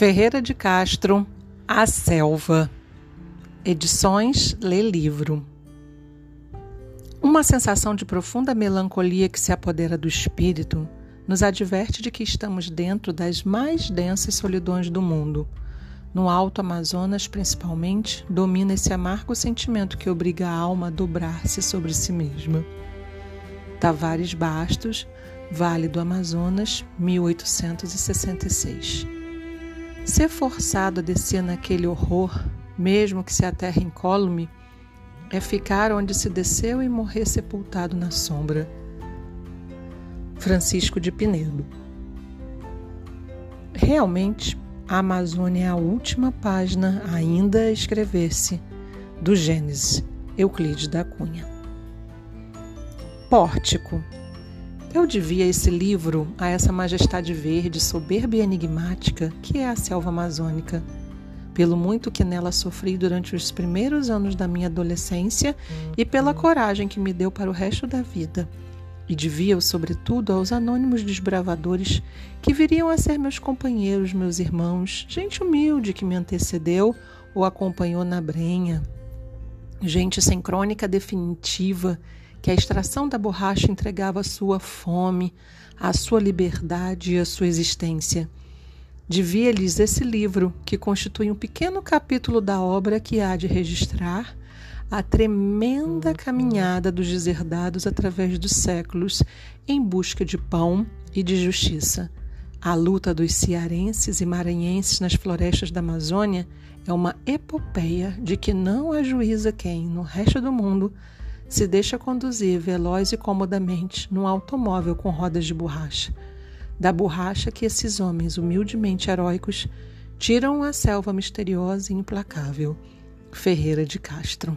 Ferreira de Castro, A Selva. Edições Lê Livro. Uma sensação de profunda melancolia que se apodera do espírito nos adverte de que estamos dentro das mais densas solidões do mundo. No Alto Amazonas, principalmente, domina esse amargo sentimento que obriga a alma a dobrar-se sobre si mesma. Tavares Bastos, Vale do Amazonas, 1866. Ser forçado a descer naquele horror, mesmo que se aterre incólume, é ficar onde se desceu e morrer sepultado na sombra. Francisco de Pinedo. Realmente, a Amazônia é a última página ainda a escrever-se do Gênesis, Euclides da Cunha. Pórtico. Eu devia esse livro a essa majestade verde, soberba e enigmática que é a selva amazônica, pelo muito que nela sofri durante os primeiros anos da minha adolescência e pela coragem que me deu para o resto da vida. E devia, sobretudo, aos anônimos desbravadores que viriam a ser meus companheiros, meus irmãos, gente humilde que me antecedeu ou acompanhou na brenha, gente sem crônica definitiva que a extração da borracha entregava a sua fome, a sua liberdade e a sua existência. Devia-lhes esse livro, que constitui um pequeno capítulo da obra que há de registrar a tremenda caminhada dos deserdados através dos séculos em busca de pão e de justiça. A luta dos cearenses e maranhenses nas florestas da Amazônia é uma epopeia de que não ajuiza quem, no resto do mundo, se deixa conduzir veloz e comodamente num automóvel com rodas de borracha. Da borracha que esses homens humildemente heróicos tiram a selva misteriosa e implacável. Ferreira de Castro.